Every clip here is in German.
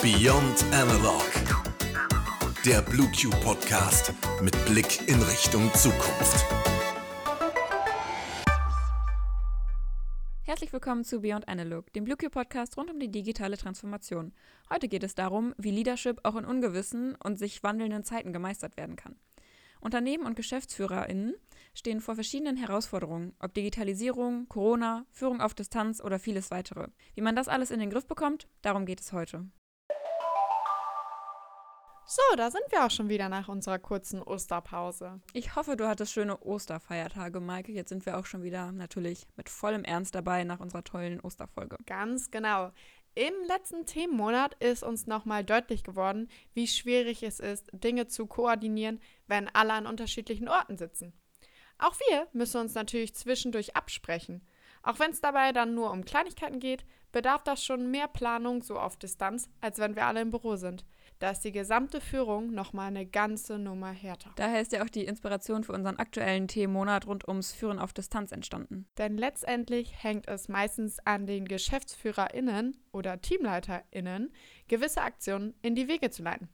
Beyond Analog. Der Blue Q Podcast mit Blick in Richtung Zukunft. Herzlich willkommen zu Beyond Analog, dem Blue Q Podcast rund um die digitale Transformation. Heute geht es darum, wie Leadership auch in ungewissen und sich wandelnden Zeiten gemeistert werden kann. Unternehmen und GeschäftsführerInnen stehen vor verschiedenen Herausforderungen, ob Digitalisierung, Corona, Führung auf Distanz oder vieles weitere. Wie man das alles in den Griff bekommt, darum geht es heute. So, da sind wir auch schon wieder nach unserer kurzen Osterpause. Ich hoffe, du hattest schöne Osterfeiertage, Maike. Jetzt sind wir auch schon wieder natürlich mit vollem Ernst dabei nach unserer tollen Osterfolge. Ganz genau. Im letzten Themenmonat ist uns nochmal deutlich geworden, wie schwierig es ist, Dinge zu koordinieren, wenn alle an unterschiedlichen Orten sitzen. Auch wir müssen uns natürlich zwischendurch absprechen. Auch wenn es dabei dann nur um Kleinigkeiten geht, bedarf das schon mehr Planung so auf Distanz, als wenn wir alle im Büro sind. Da ist die gesamte Führung nochmal eine ganze Nummer härter. Daher ist ja auch die Inspiration für unseren aktuellen Themenmonat rund ums Führen auf Distanz entstanden. Denn letztendlich hängt es meistens an den GeschäftsführerInnen oder TeamleiterInnen, gewisse Aktionen in die Wege zu leiten,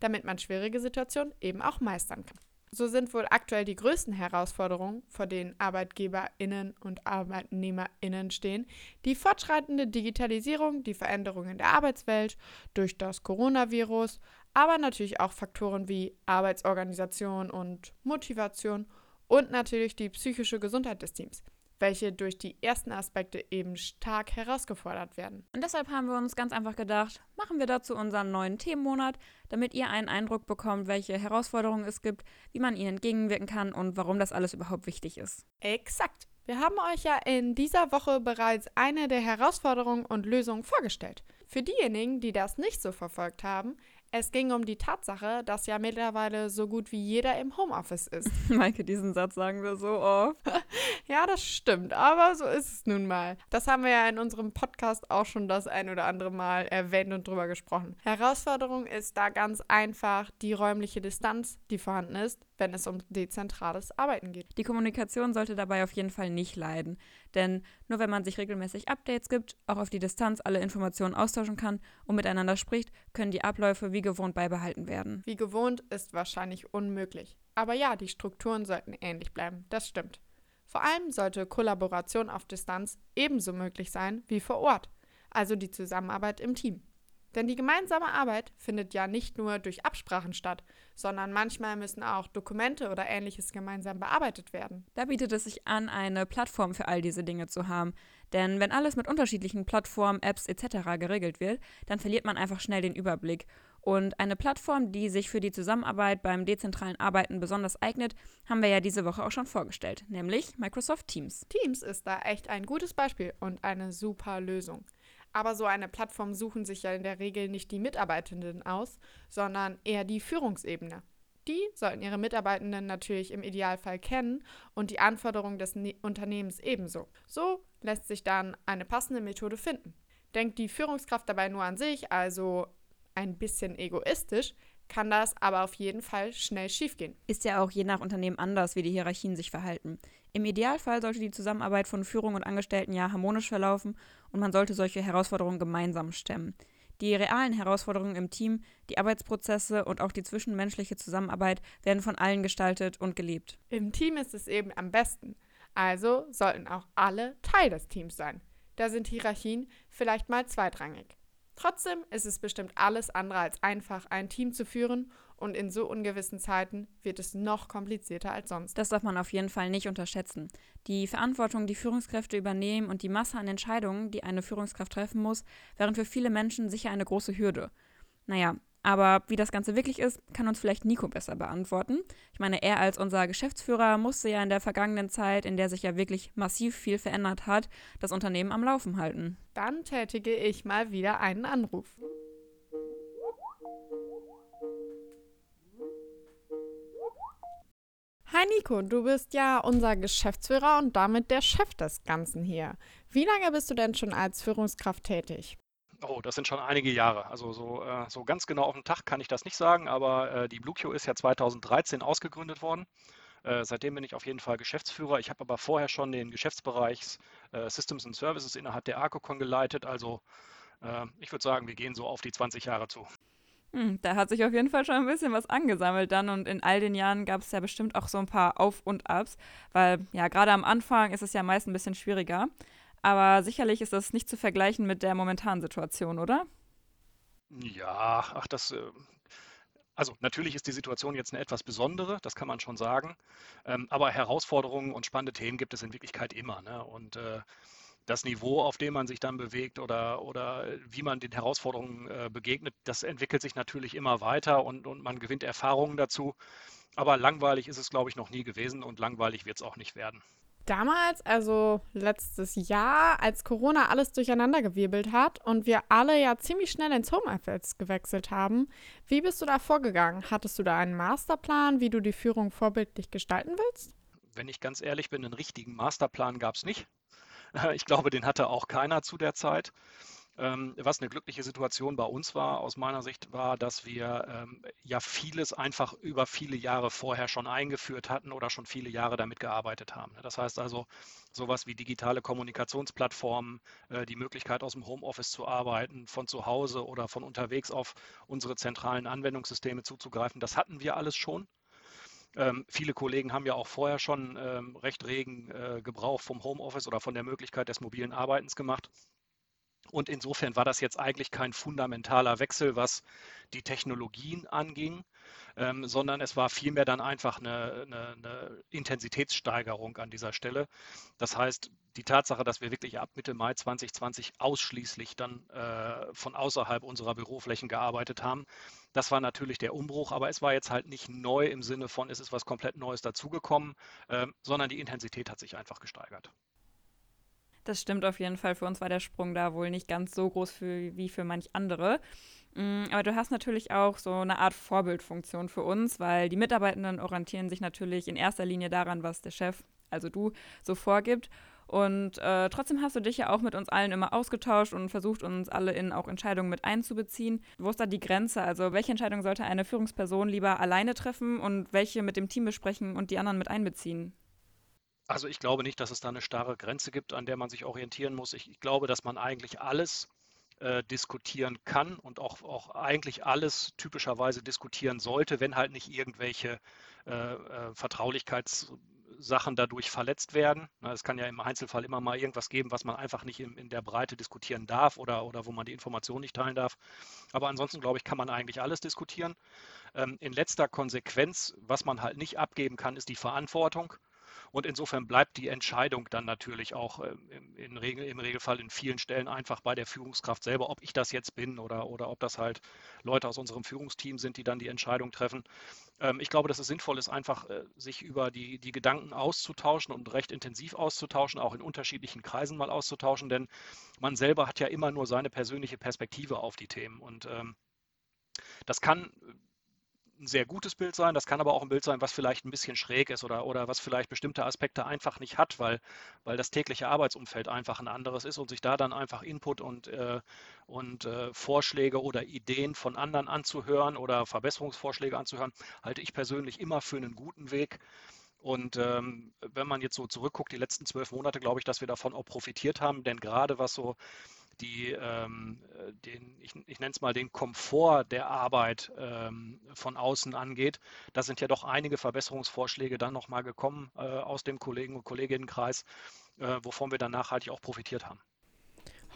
damit man schwierige Situationen eben auch meistern kann. So sind wohl aktuell die größten Herausforderungen, vor denen ArbeitgeberInnen und ArbeitnehmerInnen stehen, die fortschreitende Digitalisierung, die Veränderungen der Arbeitswelt durch das Coronavirus, aber natürlich auch Faktoren wie Arbeitsorganisation und Motivation und natürlich die psychische Gesundheit des Teams welche durch die ersten Aspekte eben stark herausgefordert werden. Und deshalb haben wir uns ganz einfach gedacht, machen wir dazu unseren neuen Themenmonat, damit ihr einen Eindruck bekommt, welche Herausforderungen es gibt, wie man ihnen entgegenwirken kann und warum das alles überhaupt wichtig ist. Exakt. Wir haben euch ja in dieser Woche bereits eine der Herausforderungen und Lösungen vorgestellt. Für diejenigen, die das nicht so verfolgt haben, es ging um die Tatsache, dass ja mittlerweile so gut wie jeder im Homeoffice ist. Maike, diesen Satz sagen wir so oft. ja, das stimmt, aber so ist es nun mal. Das haben wir ja in unserem Podcast auch schon das ein oder andere Mal erwähnt und drüber gesprochen. Herausforderung ist da ganz einfach die räumliche Distanz, die vorhanden ist, wenn es um dezentrales Arbeiten geht. Die Kommunikation sollte dabei auf jeden Fall nicht leiden, denn nur wenn man sich regelmäßig Updates gibt, auch auf die Distanz alle Informationen austauschen kann und miteinander spricht, können die Abläufe wie gewohnt beibehalten werden. Wie gewohnt ist wahrscheinlich unmöglich. Aber ja, die Strukturen sollten ähnlich bleiben, das stimmt. Vor allem sollte Kollaboration auf Distanz ebenso möglich sein wie vor Ort, also die Zusammenarbeit im Team. Denn die gemeinsame Arbeit findet ja nicht nur durch Absprachen statt, sondern manchmal müssen auch Dokumente oder ähnliches gemeinsam bearbeitet werden. Da bietet es sich an, eine Plattform für all diese Dinge zu haben. Denn wenn alles mit unterschiedlichen Plattformen, Apps etc. geregelt wird, dann verliert man einfach schnell den Überblick. Und eine Plattform, die sich für die Zusammenarbeit beim dezentralen Arbeiten besonders eignet, haben wir ja diese Woche auch schon vorgestellt, nämlich Microsoft Teams. Teams ist da echt ein gutes Beispiel und eine super Lösung. Aber so eine Plattform suchen sich ja in der Regel nicht die Mitarbeitenden aus, sondern eher die Führungsebene. Die sollten ihre Mitarbeitenden natürlich im Idealfall kennen und die Anforderungen des ne Unternehmens ebenso. So lässt sich dann eine passende Methode finden. Denkt die Führungskraft dabei nur an sich, also ein bisschen egoistisch, kann das aber auf jeden Fall schnell schiefgehen. Ist ja auch je nach Unternehmen anders, wie die Hierarchien sich verhalten. Im Idealfall sollte die Zusammenarbeit von Führung und Angestellten ja harmonisch verlaufen und man sollte solche Herausforderungen gemeinsam stemmen. Die realen Herausforderungen im Team, die Arbeitsprozesse und auch die zwischenmenschliche Zusammenarbeit werden von allen gestaltet und gelebt. Im Team ist es eben am besten. Also sollten auch alle Teil des Teams sein. Da sind Hierarchien vielleicht mal zweitrangig. Trotzdem ist es bestimmt alles andere als einfach, ein Team zu führen und in so ungewissen Zeiten wird es noch komplizierter als sonst. Das darf man auf jeden Fall nicht unterschätzen. Die Verantwortung, die Führungskräfte übernehmen und die Masse an Entscheidungen, die eine Führungskraft treffen muss, wären für viele Menschen sicher eine große Hürde. Naja, aber wie das Ganze wirklich ist, kann uns vielleicht Nico besser beantworten. Ich meine, er als unser Geschäftsführer musste ja in der vergangenen Zeit, in der sich ja wirklich massiv viel verändert hat, das Unternehmen am Laufen halten. Dann tätige ich mal wieder einen Anruf. Hi Nico, du bist ja unser Geschäftsführer und damit der Chef des Ganzen hier. Wie lange bist du denn schon als Führungskraft tätig? Oh, das sind schon einige Jahre. Also so, äh, so ganz genau auf den Tag kann ich das nicht sagen, aber äh, die BlueQ ist ja 2013 ausgegründet worden. Äh, seitdem bin ich auf jeden Fall Geschäftsführer. Ich habe aber vorher schon den Geschäftsbereich äh, Systems and Services innerhalb der Arcocon geleitet. Also äh, ich würde sagen, wir gehen so auf die 20 Jahre zu. Hm, da hat sich auf jeden Fall schon ein bisschen was angesammelt dann und in all den Jahren gab es ja bestimmt auch so ein paar Auf- und Abs, weil ja gerade am Anfang ist es ja meist ein bisschen schwieriger. Aber sicherlich ist das nicht zu vergleichen mit der momentanen Situation, oder? Ja, ach, das, äh, also natürlich ist die Situation jetzt eine etwas besondere, das kann man schon sagen. Ähm, aber Herausforderungen und spannende Themen gibt es in Wirklichkeit immer. Ne? Und äh, das Niveau, auf dem man sich dann bewegt oder, oder wie man den Herausforderungen äh, begegnet, das entwickelt sich natürlich immer weiter und, und man gewinnt Erfahrungen dazu. Aber langweilig ist es, glaube ich, noch nie gewesen und langweilig wird es auch nicht werden. Damals, also letztes Jahr, als Corona alles durcheinandergewirbelt hat und wir alle ja ziemlich schnell ins Homeoffice gewechselt haben, wie bist du da vorgegangen? Hattest du da einen Masterplan, wie du die Führung vorbildlich gestalten willst? Wenn ich ganz ehrlich bin, einen richtigen Masterplan gab es nicht. Ich glaube, den hatte auch keiner zu der Zeit. Ähm, was eine glückliche Situation bei uns war, aus meiner Sicht, war, dass wir ähm, ja vieles einfach über viele Jahre vorher schon eingeführt hatten oder schon viele Jahre damit gearbeitet haben. Das heißt also, sowas wie digitale Kommunikationsplattformen, äh, die Möglichkeit aus dem Homeoffice zu arbeiten, von zu Hause oder von unterwegs auf unsere zentralen Anwendungssysteme zuzugreifen, das hatten wir alles schon. Ähm, viele Kollegen haben ja auch vorher schon ähm, recht regen äh, Gebrauch vom Homeoffice oder von der Möglichkeit des mobilen Arbeitens gemacht. Und insofern war das jetzt eigentlich kein fundamentaler Wechsel, was die Technologien anging, ähm, sondern es war vielmehr dann einfach eine, eine, eine, Intensitätssteigerung an dieser Stelle. Das heißt, die Tatsache, dass wir wirklich ab Mitte Mai 2020 ausschließlich dann äh, von außerhalb unserer Büroflächen gearbeitet haben, das war natürlich der Umbruch, aber es war jetzt halt nicht neu im Sinne von, es ist was komplett Neues dazugekommen, äh, sondern die Intensität hat sich einfach gesteigert. Das stimmt auf jeden Fall. Für uns war der Sprung da wohl nicht ganz so groß für, wie für manch andere. Mm, aber du hast natürlich auch so eine Art Vorbildfunktion für uns, weil die Mitarbeitenden orientieren sich natürlich in erster Linie daran, was der Chef, also du, so vorgibt. Und äh, trotzdem hast du dich ja auch mit uns allen immer ausgetauscht und versucht, uns alle in auch Entscheidungen mit einzubeziehen. Wo ist da die Grenze? Also welche Entscheidung sollte eine Führungsperson lieber alleine treffen und welche mit dem Team besprechen und die anderen mit einbeziehen? Also ich glaube nicht, dass es da eine starre Grenze gibt, an der man sich orientieren muss. Ich, ich glaube, dass man eigentlich alles äh, diskutieren kann und auch, auch eigentlich alles typischerweise diskutieren sollte, wenn halt nicht irgendwelche äh, äh, Vertraulichkeitssachen dadurch verletzt werden. Es kann ja im Einzelfall immer mal irgendwas geben, was man einfach nicht in, in der Breite diskutieren darf oder, oder wo man die Information nicht teilen darf. Aber ansonsten, glaube ich, kann man eigentlich alles diskutieren. Ähm, in letzter Konsequenz, was man halt nicht abgeben kann, ist die Verantwortung. Und insofern bleibt die Entscheidung dann natürlich auch ähm, im, Regel, im Regelfall in vielen Stellen einfach bei der Führungskraft selber, ob ich das jetzt bin oder, oder ob das halt Leute aus unserem Führungsteam sind, die dann die Entscheidung treffen. Ähm, ich glaube, dass es sinnvoll ist, einfach äh, sich über die, die Gedanken auszutauschen und recht intensiv auszutauschen, auch in unterschiedlichen Kreisen mal auszutauschen, denn man selber hat ja immer nur seine persönliche Perspektive auf die Themen. Und ähm, das kann ein sehr gutes Bild sein, das kann aber auch ein Bild sein, was vielleicht ein bisschen schräg ist oder, oder was vielleicht bestimmte Aspekte einfach nicht hat, weil, weil das tägliche Arbeitsumfeld einfach ein anderes ist und sich da dann einfach Input und, äh, und äh, Vorschläge oder Ideen von anderen anzuhören oder Verbesserungsvorschläge anzuhören, halte ich persönlich immer für einen guten Weg. Und ähm, wenn man jetzt so zurückguckt, die letzten zwölf Monate, glaube ich, dass wir davon auch profitiert haben, denn gerade was so die, ähm, äh, den, ich, ich nenne es mal den Komfort der Arbeit ähm, von außen angeht. Da sind ja doch einige Verbesserungsvorschläge dann nochmal gekommen äh, aus dem Kollegen- und Kolleginnenkreis, äh, wovon wir dann nachhaltig auch profitiert haben.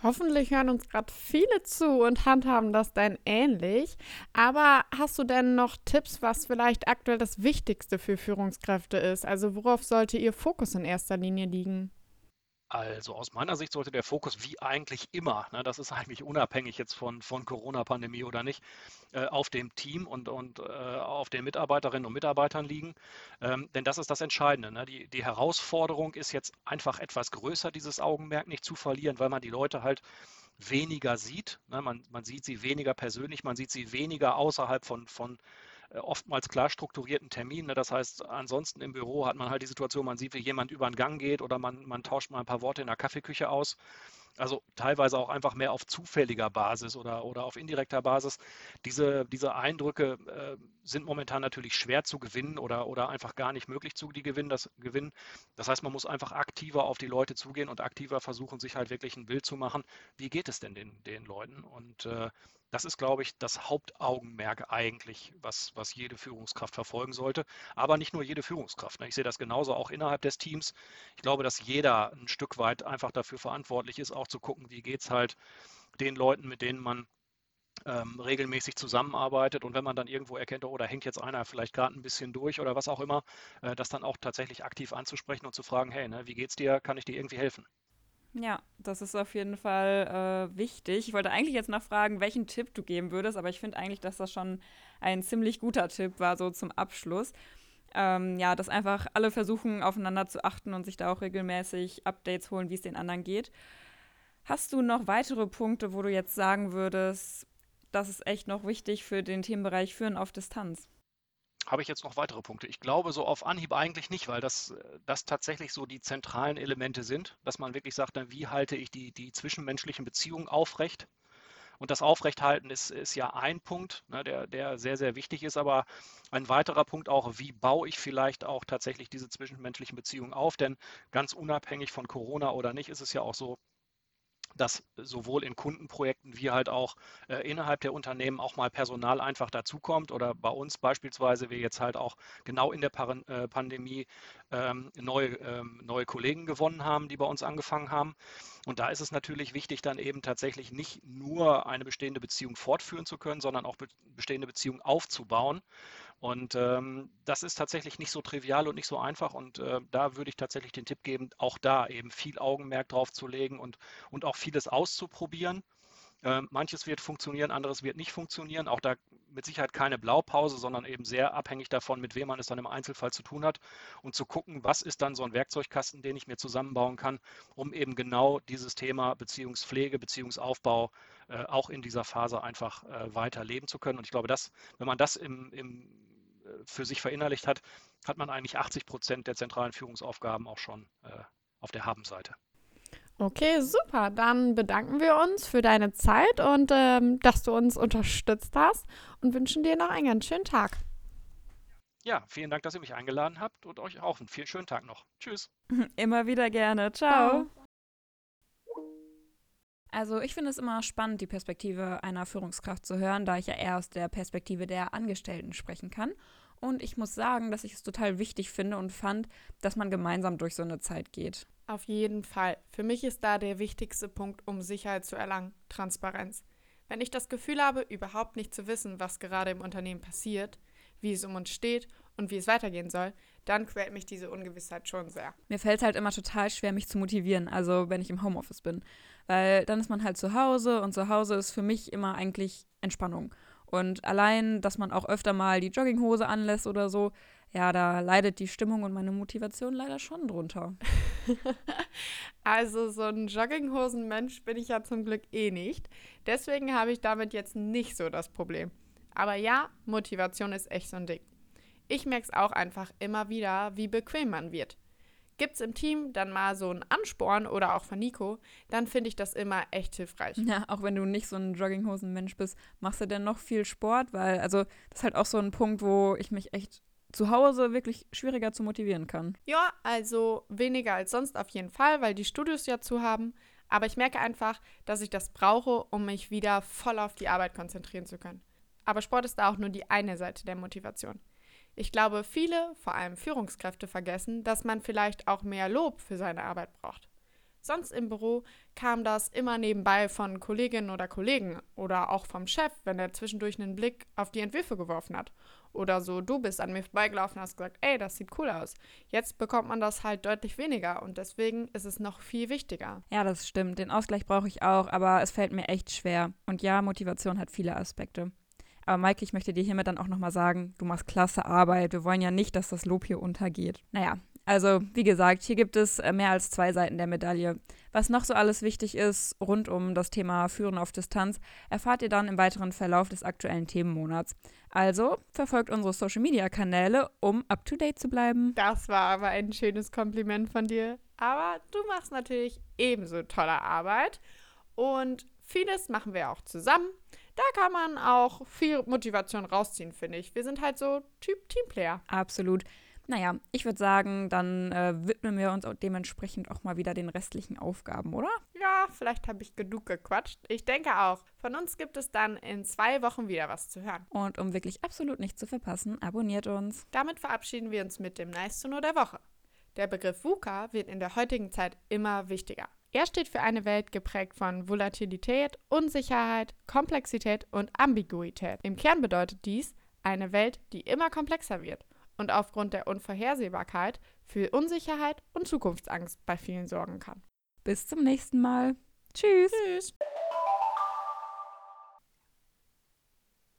Hoffentlich hören uns gerade viele zu und handhaben das dann ähnlich. Aber hast du denn noch Tipps, was vielleicht aktuell das Wichtigste für Führungskräfte ist? Also worauf sollte Ihr Fokus in erster Linie liegen? Also aus meiner Sicht sollte der Fokus wie eigentlich immer, ne, das ist eigentlich unabhängig jetzt von, von Corona-Pandemie oder nicht, äh, auf dem Team und, und äh, auf den Mitarbeiterinnen und Mitarbeitern liegen. Ähm, denn das ist das Entscheidende. Ne? Die, die Herausforderung ist jetzt einfach etwas größer, dieses Augenmerk nicht zu verlieren, weil man die Leute halt weniger sieht. Ne? Man, man sieht sie weniger persönlich, man sieht sie weniger außerhalb von, von oftmals klar strukturierten Termin. Ne? Das heißt, ansonsten im Büro hat man halt die Situation, man sieht, wie jemand über den Gang geht oder man, man tauscht mal ein paar Worte in der Kaffeeküche aus. also teilweise auch einfach mehr auf zufälliger Basis oder, oder auf indirekter Basis. Diese, diese Eindrücke äh, sind momentan natürlich schwer zu gewinnen oder, oder einfach gar nicht möglich zu die gewinnen, das, gewinnen. Das heißt, man muss einfach aktiver auf die Leute zugehen und aktiver versuchen, sich halt wirklich ein Bild zu machen, wie geht es denn den, den Leuten. Und äh, das ist, glaube ich, das Hauptaugenmerk eigentlich, was, was jede Führungskraft verfolgen sollte. Aber nicht nur jede Führungskraft. Ne? Ich sehe das genauso auch innerhalb des Teams. Ich glaube, dass jeder ein Stück weit einfach dafür verantwortlich ist, auch zu gucken, wie geht es halt den Leuten, mit denen man ähm, regelmäßig zusammenarbeitet und wenn man dann irgendwo erkennt, oh, da hängt jetzt einer vielleicht gerade ein bisschen durch oder was auch immer, äh, das dann auch tatsächlich aktiv anzusprechen und zu fragen, hey, ne, wie geht's dir? Kann ich dir irgendwie helfen? Ja, das ist auf jeden Fall äh, wichtig. Ich wollte eigentlich jetzt noch fragen, welchen Tipp du geben würdest, aber ich finde eigentlich, dass das schon ein ziemlich guter Tipp war, so zum Abschluss. Ähm, ja, dass einfach alle versuchen, aufeinander zu achten und sich da auch regelmäßig Updates holen, wie es den anderen geht. Hast du noch weitere Punkte, wo du jetzt sagen würdest, das ist echt noch wichtig für den Themenbereich Führen auf Distanz? Habe ich jetzt noch weitere Punkte? Ich glaube so auf Anhieb eigentlich nicht, weil das, äh, das tatsächlich so die zentralen Elemente sind, dass man wirklich sagt, dann, wie halte ich die, die zwischenmenschlichen Beziehungen aufrecht? Und das Aufrechthalten ist, ist ja ein Punkt, ne, der, der sehr, sehr wichtig ist, aber ein weiterer Punkt auch, wie baue ich vielleicht auch tatsächlich diese zwischenmenschlichen Beziehungen auf? Denn ganz unabhängig von Corona oder nicht, ist es ja auch so, dass sowohl in Kundenprojekten wie halt auch äh, innerhalb der Unternehmen auch mal Personal einfach dazukommt oder bei uns beispielsweise wir jetzt halt auch genau in der Par äh, Pandemie ähm, neue, ähm, neue Kollegen gewonnen haben, die bei uns angefangen haben. Und da ist es natürlich wichtig, dann eben tatsächlich nicht nur eine bestehende Beziehung fortführen zu können, sondern auch be bestehende Beziehungen aufzubauen. Und ähm, das ist tatsächlich nicht so trivial und nicht so einfach. Und äh, da würde ich tatsächlich den Tipp geben, auch da eben viel Augenmerk drauf zu legen und, und auch vieles auszuprobieren. Äh, manches wird funktionieren, anderes wird nicht funktionieren. Auch da mit Sicherheit keine Blaupause, sondern eben sehr abhängig davon, mit wem man es dann im Einzelfall zu tun hat und zu gucken, was ist dann so ein Werkzeugkasten, den ich mir zusammenbauen kann, um eben genau dieses Thema Beziehungspflege, Beziehungsaufbau äh, auch in dieser Phase einfach äh, weiter leben zu können. Und ich glaube, dass, wenn man das im, im für sich verinnerlicht hat, hat man eigentlich 80 Prozent der zentralen Führungsaufgaben auch schon äh, auf der Habenseite. Okay, super. Dann bedanken wir uns für deine Zeit und ähm, dass du uns unterstützt hast und wünschen dir noch einen ganz schönen Tag. Ja, vielen Dank, dass ihr mich eingeladen habt und euch auch einen vielen schönen Tag noch. Tschüss. Immer wieder gerne. Ciao. Ciao. Also ich finde es immer spannend, die Perspektive einer Führungskraft zu hören, da ich ja eher aus der Perspektive der Angestellten sprechen kann. Und ich muss sagen, dass ich es total wichtig finde und fand, dass man gemeinsam durch so eine Zeit geht. Auf jeden Fall. Für mich ist da der wichtigste Punkt, um Sicherheit zu erlangen, Transparenz. Wenn ich das Gefühl habe, überhaupt nicht zu wissen, was gerade im Unternehmen passiert, wie es um uns steht und wie es weitergehen soll, dann quält mich diese Ungewissheit schon sehr. Mir fällt es halt immer total schwer, mich zu motivieren, also wenn ich im Homeoffice bin. Weil dann ist man halt zu Hause und zu Hause ist für mich immer eigentlich Entspannung. Und allein, dass man auch öfter mal die Jogginghose anlässt oder so, ja, da leidet die Stimmung und meine Motivation leider schon drunter. also so ein Jogginghosenmensch bin ich ja zum Glück eh nicht. Deswegen habe ich damit jetzt nicht so das Problem. Aber ja, Motivation ist echt so ein Ding. Ich merke es auch einfach immer wieder, wie bequem man wird. Gibt es im Team dann mal so einen Ansporn oder auch von Nico, dann finde ich das immer echt hilfreich. Ja, auch wenn du nicht so ein Jogginghosen-Mensch bist, machst du denn noch viel Sport? Weil, also, das ist halt auch so ein Punkt, wo ich mich echt zu Hause wirklich schwieriger zu motivieren kann. Ja, also weniger als sonst auf jeden Fall, weil die Studios ja zu haben. Aber ich merke einfach, dass ich das brauche, um mich wieder voll auf die Arbeit konzentrieren zu können. Aber Sport ist da auch nur die eine Seite der Motivation. Ich glaube, viele, vor allem Führungskräfte, vergessen, dass man vielleicht auch mehr Lob für seine Arbeit braucht. Sonst im Büro kam das immer nebenbei von Kolleginnen oder Kollegen oder auch vom Chef, wenn er zwischendurch einen Blick auf die Entwürfe geworfen hat. Oder so, du bist an mir vorbeigelaufen und hast gesagt, ey, das sieht cool aus. Jetzt bekommt man das halt deutlich weniger und deswegen ist es noch viel wichtiger. Ja, das stimmt. Den Ausgleich brauche ich auch, aber es fällt mir echt schwer. Und ja, Motivation hat viele Aspekte. Aber Maike, ich möchte dir hiermit dann auch nochmal sagen, du machst klasse Arbeit. Wir wollen ja nicht, dass das Lob hier untergeht. Naja, also wie gesagt, hier gibt es äh, mehr als zwei Seiten der Medaille. Was noch so alles wichtig ist rund um das Thema Führen auf Distanz, erfahrt ihr dann im weiteren Verlauf des aktuellen Themenmonats. Also verfolgt unsere Social-Media-Kanäle, um up-to-date zu bleiben. Das war aber ein schönes Kompliment von dir. aber du machst natürlich ebenso tolle Arbeit. Und vieles machen wir auch zusammen. Da kann man auch viel Motivation rausziehen, finde ich. Wir sind halt so Typ Teamplayer. Absolut. Naja, ich würde sagen, dann äh, widmen wir uns auch dementsprechend auch mal wieder den restlichen Aufgaben, oder? Ja, vielleicht habe ich genug gequatscht. Ich denke auch. Von uns gibt es dann in zwei Wochen wieder was zu hören. Und um wirklich absolut nichts zu verpassen, abonniert uns. Damit verabschieden wir uns mit dem Nice to Know der Woche. Der Begriff VUCA wird in der heutigen Zeit immer wichtiger. Er steht für eine Welt geprägt von Volatilität, Unsicherheit, Komplexität und Ambiguität. Im Kern bedeutet dies eine Welt, die immer komplexer wird und aufgrund der Unvorhersehbarkeit für Unsicherheit und Zukunftsangst bei vielen sorgen kann. Bis zum nächsten Mal. Tschüss. Tschüss.